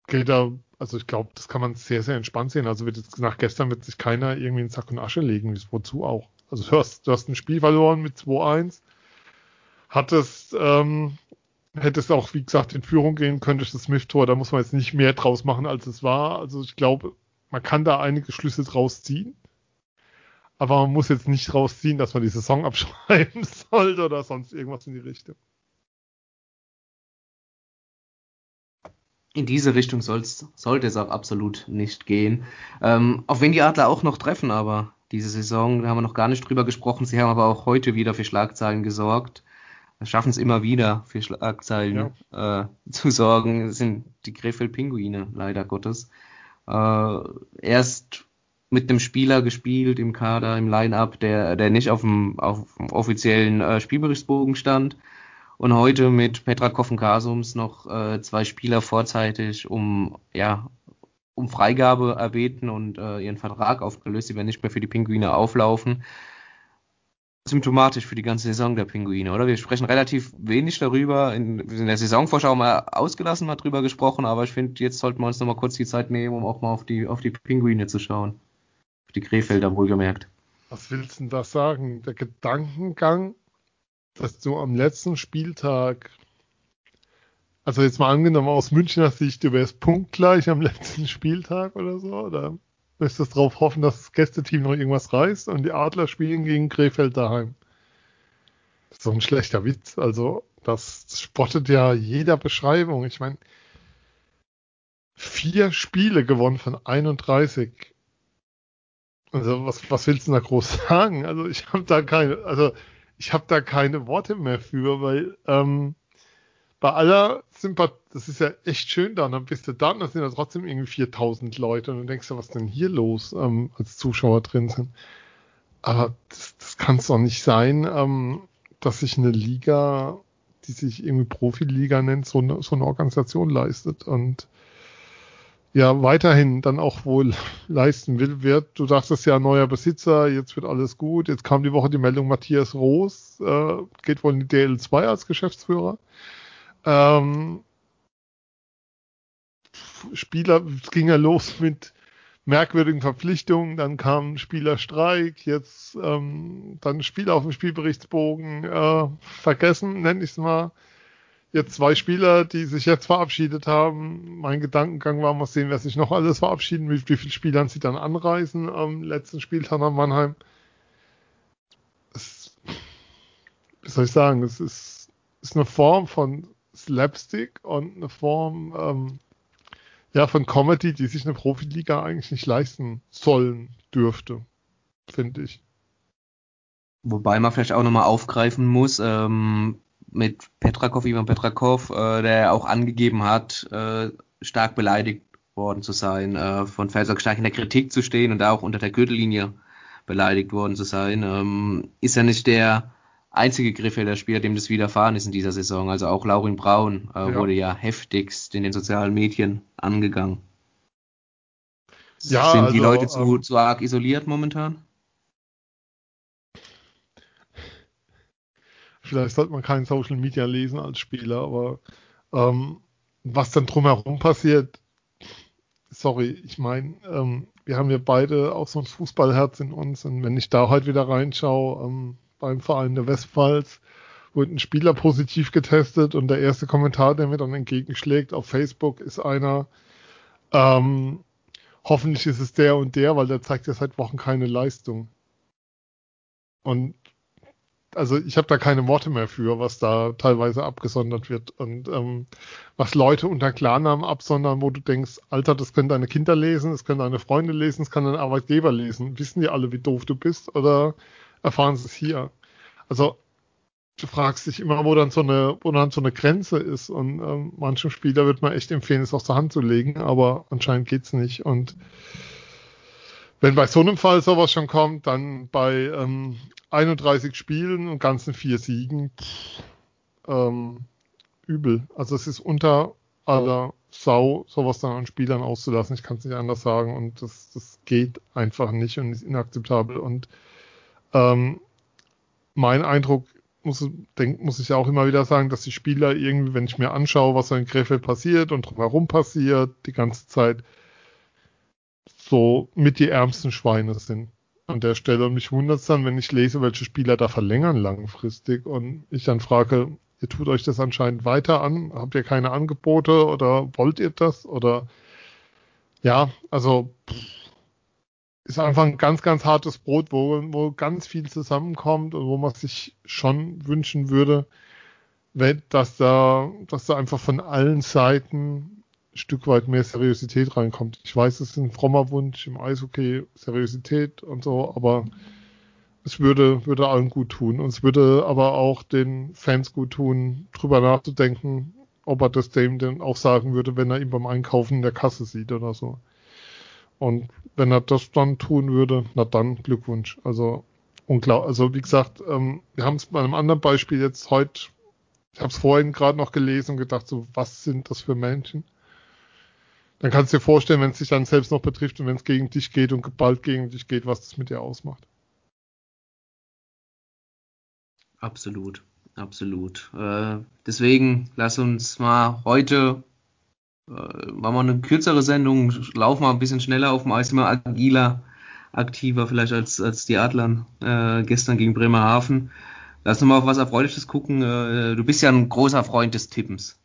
geht da, also ich glaube, das kann man sehr, sehr entspannt sehen. Also wird jetzt, nach gestern wird sich keiner irgendwie in Sack und Asche legen, wozu auch. Also du hast, du hast ein Spiel verloren mit 2-1, hattest, ähm, hättest auch, wie gesagt, in Führung gehen, könntest das Smith-Tor, da muss man jetzt nicht mehr draus machen, als es war. Also ich glaube, man kann da einige Schlüsse draus ziehen. Aber man muss jetzt nicht rausziehen, dass man die Saison abschreiben sollte oder sonst irgendwas in die Richtung. In diese Richtung soll's, sollte es auch absolut nicht gehen. Ähm, auf wen die Adler auch noch treffen, aber diese Saison, da haben wir noch gar nicht drüber gesprochen. Sie haben aber auch heute wieder für Schlagzeilen gesorgt. Schaffen es immer wieder für Schlagzeilen ja. äh, zu sorgen. Das sind die Krefeld-Pinguine, leider Gottes. Äh, erst mit einem Spieler gespielt im Kader, im Line-Up, der, der nicht auf dem, auf dem offiziellen äh, Spielberichtsbogen stand. Und heute mit Petra Koffen-Kasums noch äh, zwei Spieler vorzeitig um, ja, um Freigabe erbeten und äh, ihren Vertrag aufgelöst. Sie werden nicht mehr für die Pinguine auflaufen. Symptomatisch für die ganze Saison der Pinguine, oder? Wir sprechen relativ wenig darüber. In, in der Saisonvorschau mal ausgelassen mal drüber gesprochen, aber ich finde, jetzt sollten wir uns nochmal kurz die Zeit nehmen, um auch mal auf die, auf die Pinguine zu schauen die Krefelder wohlgemerkt. Was willst du denn da sagen? Der Gedankengang, dass du am letzten Spieltag, also jetzt mal angenommen aus Münchner Sicht, du wärst punktgleich am letzten Spieltag oder so, oder müsstest darauf hoffen, dass das Gästeteam noch irgendwas reißt und die Adler spielen gegen Krefeld daheim. Das ist so ein schlechter Witz. Also, das spottet ja jeder Beschreibung. Ich meine, vier Spiele gewonnen von 31 also was, was willst du da groß sagen? Also ich habe da keine, also ich habe da keine Worte mehr für, weil ähm, bei aller Sympathie, das ist ja echt schön da, dann bist du da und dann sind da trotzdem irgendwie 4000 Leute und dann denkst du, was denn hier los, ähm, als Zuschauer drin sind. Aber das, das kann es doch nicht sein, ähm, dass sich eine Liga, die sich irgendwie Profiliga nennt, so eine, so eine Organisation leistet und ja weiterhin dann auch wohl leisten will, wird. Du dachtest ja, neuer Besitzer, jetzt wird alles gut. Jetzt kam die Woche die Meldung, Matthias Roos äh, geht wohl in die DL2 als Geschäftsführer. Ähm, Spieler, es ging ja los mit merkwürdigen Verpflichtungen, dann kam Spielerstreik, jetzt ähm, dann Spieler auf dem Spielberichtsbogen äh, vergessen, nenne ich es mal jetzt zwei Spieler, die sich jetzt verabschiedet haben. Mein Gedankengang war, mal sehen, wer sich noch alles verabschieden, wie, wie viele Spielern sie dann anreisen am letzten Spieltag an Mannheim. Es, wie soll ich sagen, es ist, ist eine Form von Slapstick und eine Form ähm, ja, von Comedy, die sich eine Profiliga eigentlich nicht leisten sollen dürfte, finde ich. Wobei man vielleicht auch nochmal aufgreifen muss, ähm, mit Petrakov, Ivan Petrakov, äh, der auch angegeben hat, äh, stark beleidigt worden zu sein, äh, von Felsak stark in der Kritik zu stehen und da auch unter der Gürtellinie beleidigt worden zu sein, ähm, ist er nicht der einzige Griffelder Spieler, dem das widerfahren ist in dieser Saison. Also auch Laurin Braun äh, ja. wurde ja heftigst in den sozialen Medien angegangen. Ja, Sind also, die Leute zu, ähm, zu arg isoliert momentan? Vielleicht sollte man kein Social Media lesen als Spieler, aber ähm, was dann drumherum passiert, sorry, ich meine, ähm, wir haben ja beide auch so ein Fußballherz in uns und wenn ich da heute wieder reinschaue, ähm, beim Verein der Westpfalz wurde ein Spieler positiv getestet und der erste Kommentar, der mir dann entgegenschlägt auf Facebook, ist einer, ähm, hoffentlich ist es der und der, weil der zeigt ja seit Wochen keine Leistung. Und also ich habe da keine Worte mehr für, was da teilweise abgesondert wird und ähm, was Leute unter Klarnamen absondern, wo du denkst, Alter, das können deine Kinder lesen, das können deine Freunde lesen, das kann dein Arbeitgeber lesen. Wissen die alle, wie doof du bist oder erfahren sie es hier? Also du fragst dich immer, wo dann so eine, wo dann so eine Grenze ist und ähm, manchem Spieler wird man echt empfehlen, es aus der Hand zu legen, aber anscheinend geht's nicht und wenn bei so einem Fall sowas schon kommt, dann bei ähm, 31 Spielen und ganzen vier Siegen, ähm, übel. Also es ist unter aller Sau, sowas dann an Spielern auszulassen. Ich kann es nicht anders sagen. Und das, das geht einfach nicht und ist inakzeptabel. Und ähm, mein Eindruck muss, denk, muss ich auch immer wieder sagen, dass die Spieler irgendwie, wenn ich mir anschaue, was so in Krefeld passiert und drumherum passiert, die ganze Zeit so mit die ärmsten Schweine sind an der Stelle. Und mich wundert es dann, wenn ich lese, welche Spieler da verlängern langfristig und ich dann frage, ihr tut euch das anscheinend weiter an, habt ihr keine Angebote oder wollt ihr das oder ja, also ist einfach ein ganz, ganz hartes Brot, wo, wo ganz viel zusammenkommt und wo man sich schon wünschen würde, dass da, dass da einfach von allen Seiten Stück weit mehr Seriosität reinkommt. Ich weiß, es ist ein frommer Wunsch im Eishockey, Seriosität und so, aber es würde, würde allen gut tun. Und es würde aber auch den Fans gut tun, drüber nachzudenken, ob er das dem denn auch sagen würde, wenn er ihn beim Einkaufen in der Kasse sieht oder so. Und wenn er das dann tun würde, na dann Glückwunsch. Also unglaublich. Also wie gesagt, ähm, wir haben es bei einem anderen Beispiel jetzt heute, ich habe es vorhin gerade noch gelesen und gedacht, so was sind das für Menschen? Dann kannst du dir vorstellen, wenn es dich dann selbst noch betrifft und wenn es gegen dich geht und geballt gegen dich geht, was das mit dir ausmacht. Absolut, absolut. Äh, deswegen lass uns mal heute äh, machen wir eine kürzere Sendung, laufen wir ein bisschen schneller auf dem Eis, immer agiler, aktiver vielleicht als, als die Adlern äh, gestern gegen Bremerhaven. Lass uns mal auf was Erfreuliches gucken. Äh, du bist ja ein großer Freund des Tippens.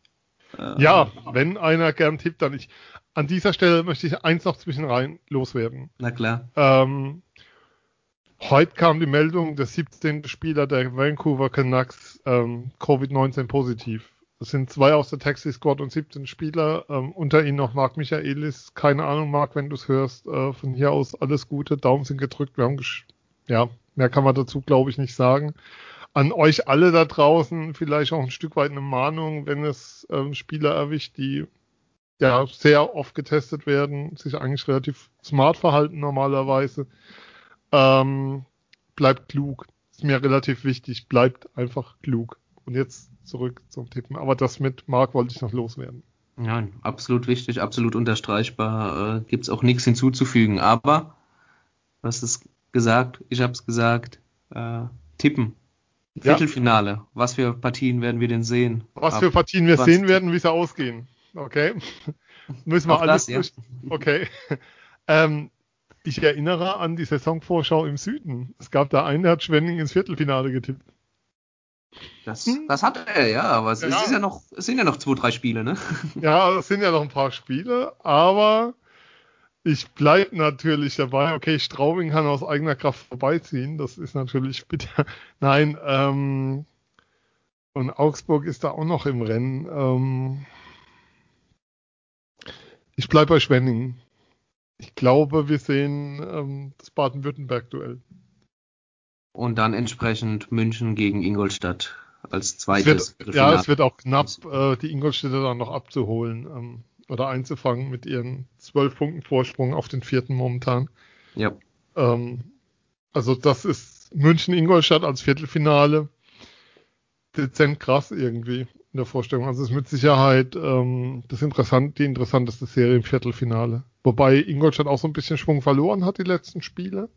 Ja, wenn einer gern tippt, dann ich. An dieser Stelle möchte ich eins noch zwischen rein loswerden. Na klar. Ähm, Heute kam die Meldung, der 17. Spieler der Vancouver Canucks ähm, Covid-19 positiv. Das sind zwei aus der Taxi Squad und 17 Spieler. Ähm, unter ihnen noch Marc Michaelis. Keine Ahnung, Marc, wenn du es hörst. Äh, von hier aus alles Gute. Daumen sind gedrückt. Wir haben ja, mehr kann man dazu, glaube ich, nicht sagen. An euch alle da draußen vielleicht auch ein Stück weit eine Mahnung, wenn es ähm, Spieler erwischt, die ja sehr oft getestet werden, sich eigentlich relativ smart verhalten normalerweise. Ähm, bleibt klug. Ist mir relativ wichtig. Bleibt einfach klug. Und jetzt zurück zum Tippen. Aber das mit Marc wollte ich noch loswerden. Ja, absolut wichtig, absolut unterstreichbar. Äh, Gibt es auch nichts hinzuzufügen. Aber, hast es gesagt, ich habe es gesagt, äh, tippen. Viertelfinale. Ja. Was für Partien werden wir denn sehen? Was für Partien wir sehen werden, wie sie ausgehen. Okay. Müssen wir alles. Das, ja. Okay. ähm, ich erinnere an die Saisonvorschau im Süden. Es gab da einen, der hat Schwenning ins Viertelfinale getippt. Das, hm? das hat er, ja, aber es, ja. Ist ja noch, es sind ja noch zwei, drei Spiele, ne? Ja, es sind ja noch ein paar Spiele, aber ich bleibe natürlich dabei. Okay, Straubing kann aus eigener Kraft vorbeiziehen. Das ist natürlich bitter. Nein, ähm, und Augsburg ist da auch noch im Rennen. Ähm, ich bleibe bei Schwenningen. Ich glaube, wir sehen ähm, das Baden-Württemberg-Duell. Und dann entsprechend München gegen Ingolstadt als zweites. Es wird, ja, es wird auch knapp, äh, die Ingolstädter dann noch abzuholen ähm, oder einzufangen mit ihren zwölf Punkten Vorsprung auf den vierten momentan. Ja. Ähm, also das ist München-Ingolstadt als Viertelfinale dezent krass irgendwie in der Vorstellung. Also es ist mit Sicherheit ähm, das interessant, die interessanteste Serie im Viertelfinale. Wobei Ingolstadt auch so ein bisschen Schwung verloren hat die letzten Spiele.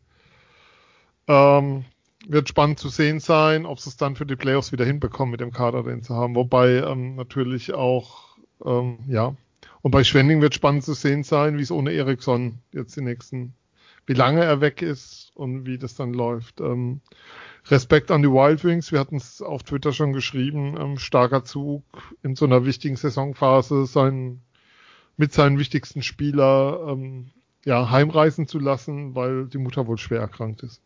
Ähm, wird spannend zu sehen sein, ob sie es dann für die Playoffs wieder hinbekommen mit dem Kader, den sie haben. Wobei ähm, natürlich auch, ähm, ja. Und bei Schwending wird spannend zu sehen sein, wie es ohne Eriksson jetzt die nächsten, wie lange er weg ist und wie das dann läuft. Ähm, Respekt an die Wild Wings. Wir hatten es auf Twitter schon geschrieben. Ähm, starker Zug in so einer wichtigen Saisonphase, sein, mit seinen wichtigsten Spieler ähm, ja, heimreisen zu lassen, weil die Mutter wohl schwer erkrankt ist.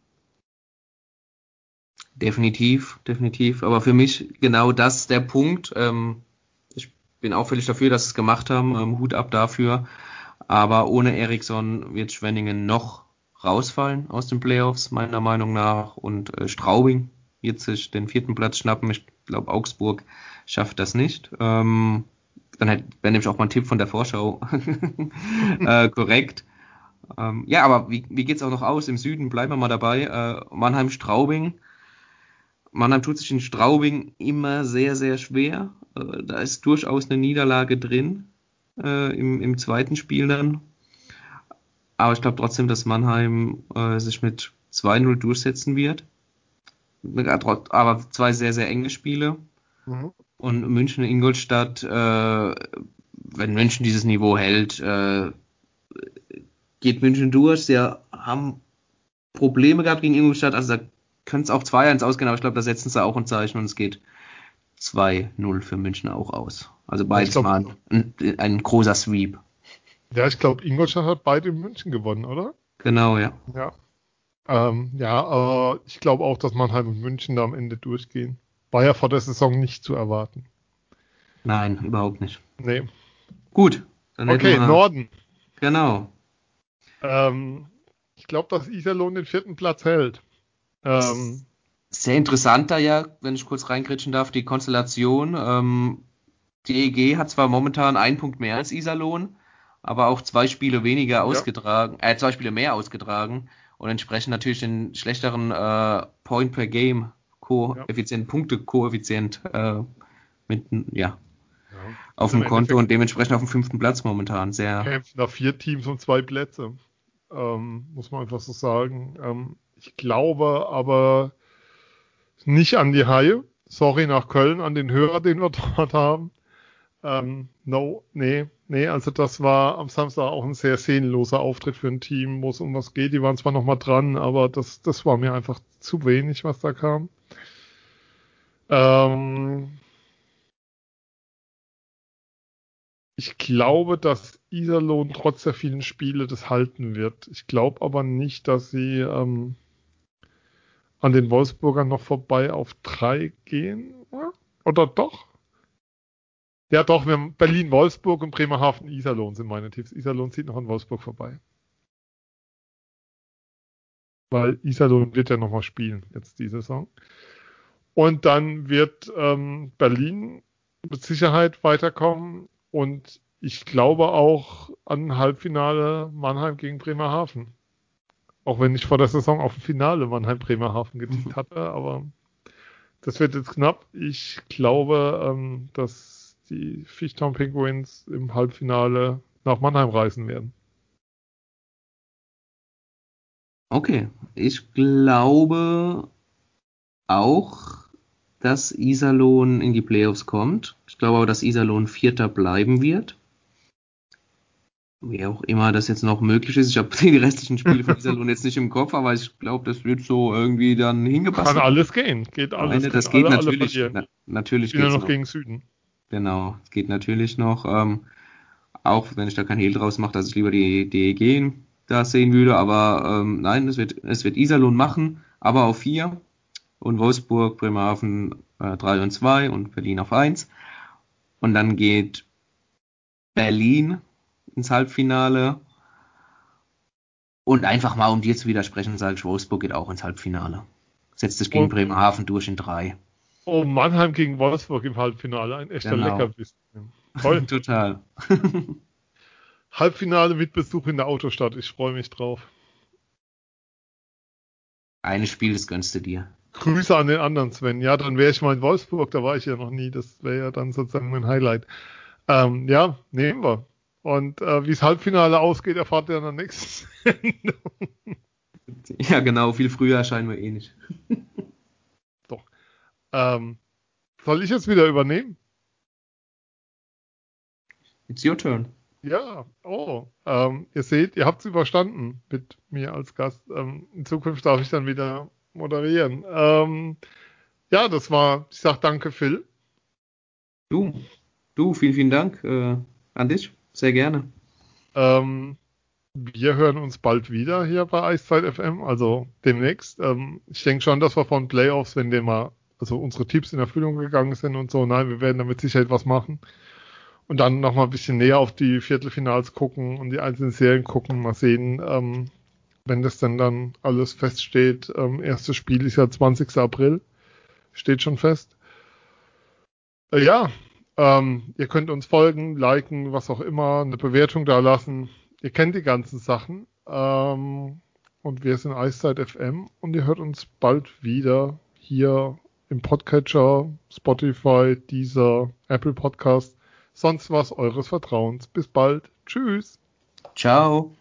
Definitiv, definitiv. Aber für mich genau das der Punkt. Ähm, bin auch völlig dafür, dass sie es gemacht haben. Ähm, Hut ab dafür. Aber ohne Eriksson wird Schwenningen noch rausfallen aus den Playoffs, meiner Meinung nach. Und äh, Straubing wird sich den vierten Platz schnappen. Ich glaube, Augsburg schafft das nicht. Ähm, dann wäre nämlich auch mal ein Tipp von der Vorschau äh, korrekt. Ähm, ja, aber wie, wie geht's auch noch aus? Im Süden bleiben wir mal dabei. Äh, Mannheim-Straubing. Mannheim tut sich in Straubing immer sehr, sehr schwer. Äh, da ist durchaus eine Niederlage drin äh, im, im zweiten Spiel dann. Aber ich glaube trotzdem, dass Mannheim äh, sich mit 2-0 durchsetzen wird. Aber zwei sehr, sehr enge Spiele. Mhm. Und München Ingolstadt, äh, wenn München dieses Niveau hält, äh, geht München durch. Sie haben Probleme gehabt gegen Ingolstadt, also da könnte es auch 2-1 ausgehen, aber ich glaube, da setzen sie auch ein Zeichen und es geht 2-0 für München auch aus. Also beides glaub, mal ein, ein, großer Sweep. Ja, ich glaube, Ingolstadt hat beide in München gewonnen, oder? Genau, ja. Ja. Ähm, ja, aber ich glaube auch, dass Mannheim und München da am Ende durchgehen. War ja vor der Saison nicht zu erwarten. Nein, überhaupt nicht. Nee. Gut. okay, Norden. Genau. Ähm, ich glaube, dass Iserlohn den vierten Platz hält. Ähm, Sehr interessant da ja, wenn ich kurz reingritschen darf, die Konstellation. Ähm, die EG hat zwar momentan einen Punkt mehr als Iserlohn, aber auch zwei Spiele weniger ja. ausgetragen, äh, zwei Spiele mehr ausgetragen und entsprechend natürlich den schlechteren äh, Point per Game Koeffizient, ja. Punkte-Koeffizient äh, mit, ja, ja. auf dem Konto und dementsprechend auf dem fünften Platz momentan. Sehr. Kämpfen da vier Teams um zwei Plätze. Ähm, muss man einfach so sagen. Ähm, ich glaube aber nicht an die Haie. Sorry nach Köln, an den Hörer, den wir dort haben. Ähm, no, nee, nee, also das war am Samstag auch ein sehr seelenloser Auftritt für ein Team, wo es um was geht. Die waren zwar noch mal dran, aber das, das war mir einfach zu wenig, was da kam. Ähm, ich glaube, dass Iserlohn trotz der vielen Spiele das halten wird. Ich glaube aber nicht, dass sie ähm, an den Wolfsburgern noch vorbei auf drei gehen. Oder doch? Ja, doch, wir haben Berlin, Wolfsburg und Bremerhaven, Iserlohn sind meine Tipps. Iserlohn zieht noch an Wolfsburg vorbei. Weil Iserlohn wird ja nochmal spielen, jetzt die Saison. Und dann wird ähm, Berlin mit Sicherheit weiterkommen. Und ich glaube auch an Halbfinale Mannheim gegen Bremerhaven. Auch wenn ich vor der Saison auf ein Finale Mannheim-Bremerhaven getippt hatte, aber das wird jetzt knapp. Ich glaube, ähm, dass die Fichtown Penguins im Halbfinale nach Mannheim reisen werden. Okay, ich glaube auch, dass Iserlohn in die Playoffs kommt. Ich glaube aber, dass Iserlohn Vierter bleiben wird. Wie auch immer das jetzt noch möglich ist. Ich habe die restlichen Spiele von Iserlohn jetzt nicht im Kopf, aber ich glaube, das wird so irgendwie dann hingepasst. Kann alles gehen. Geht alles. Meine, das geht alle, natürlich. Alle na, natürlich geht noch, noch gegen Süden. Genau, es geht natürlich noch. Ähm, auch wenn ich da kein Hehl draus mache, dass ich lieber die DEG da sehen würde, aber ähm, nein, es wird, es wird Iserlohn machen, aber auf 4 und Wolfsburg, Bremerhaven äh, 3 und 2 und Berlin auf 1. Und dann geht Berlin ins Halbfinale. Und einfach mal, um dir zu widersprechen, sage ich, Wolfsburg geht auch ins Halbfinale. Setzt sich gegen okay. Bremerhaven durch in 3. Oh, Mannheim gegen Wolfsburg im Halbfinale, ein echter genau. Leckerbissen. Toll. Total. Halbfinale mit Besuch in der Autostadt, ich freue mich drauf. Eines Spiel, das gönnst du dir. Grüße an den anderen Sven. Ja, dann wäre ich mal in Wolfsburg, da war ich ja noch nie. Das wäre ja dann sozusagen mein Highlight. Ähm, ja, nehmen wir. Und äh, wie es Halbfinale ausgeht, erfahrt ihr in der nächsten Sendung. Ja, genau, viel früher erscheinen wir eh nicht. Ähm, soll ich jetzt wieder übernehmen? It's your turn. Ja, oh, ähm, ihr seht, ihr habt es überstanden mit mir als Gast. Ähm, in Zukunft darf ich dann wieder moderieren. Ähm, ja, das war, ich sag danke, Phil. Du, du, vielen, vielen Dank äh, an dich. Sehr gerne. Ähm, wir hören uns bald wieder hier bei Eiszeit FM, also demnächst. Ähm, ich denke schon, dass wir von Playoffs, wenn der mal also unsere Tipps in Erfüllung gegangen sind und so. Nein, wir werden damit sicher etwas machen. Und dann nochmal ein bisschen näher auf die Viertelfinals gucken und die einzelnen Serien gucken. Mal sehen, ähm, wenn das dann dann alles feststeht. Ähm, erstes Spiel ist ja 20. April. Steht schon fest. Äh, ja, ähm, ihr könnt uns folgen, liken, was auch immer, eine Bewertung da lassen. Ihr kennt die ganzen Sachen. Ähm, und wir sind Eiszeit FM und ihr hört uns bald wieder hier im Podcatcher, Spotify, dieser Apple Podcast, sonst was eures Vertrauens. Bis bald. Tschüss. Ciao.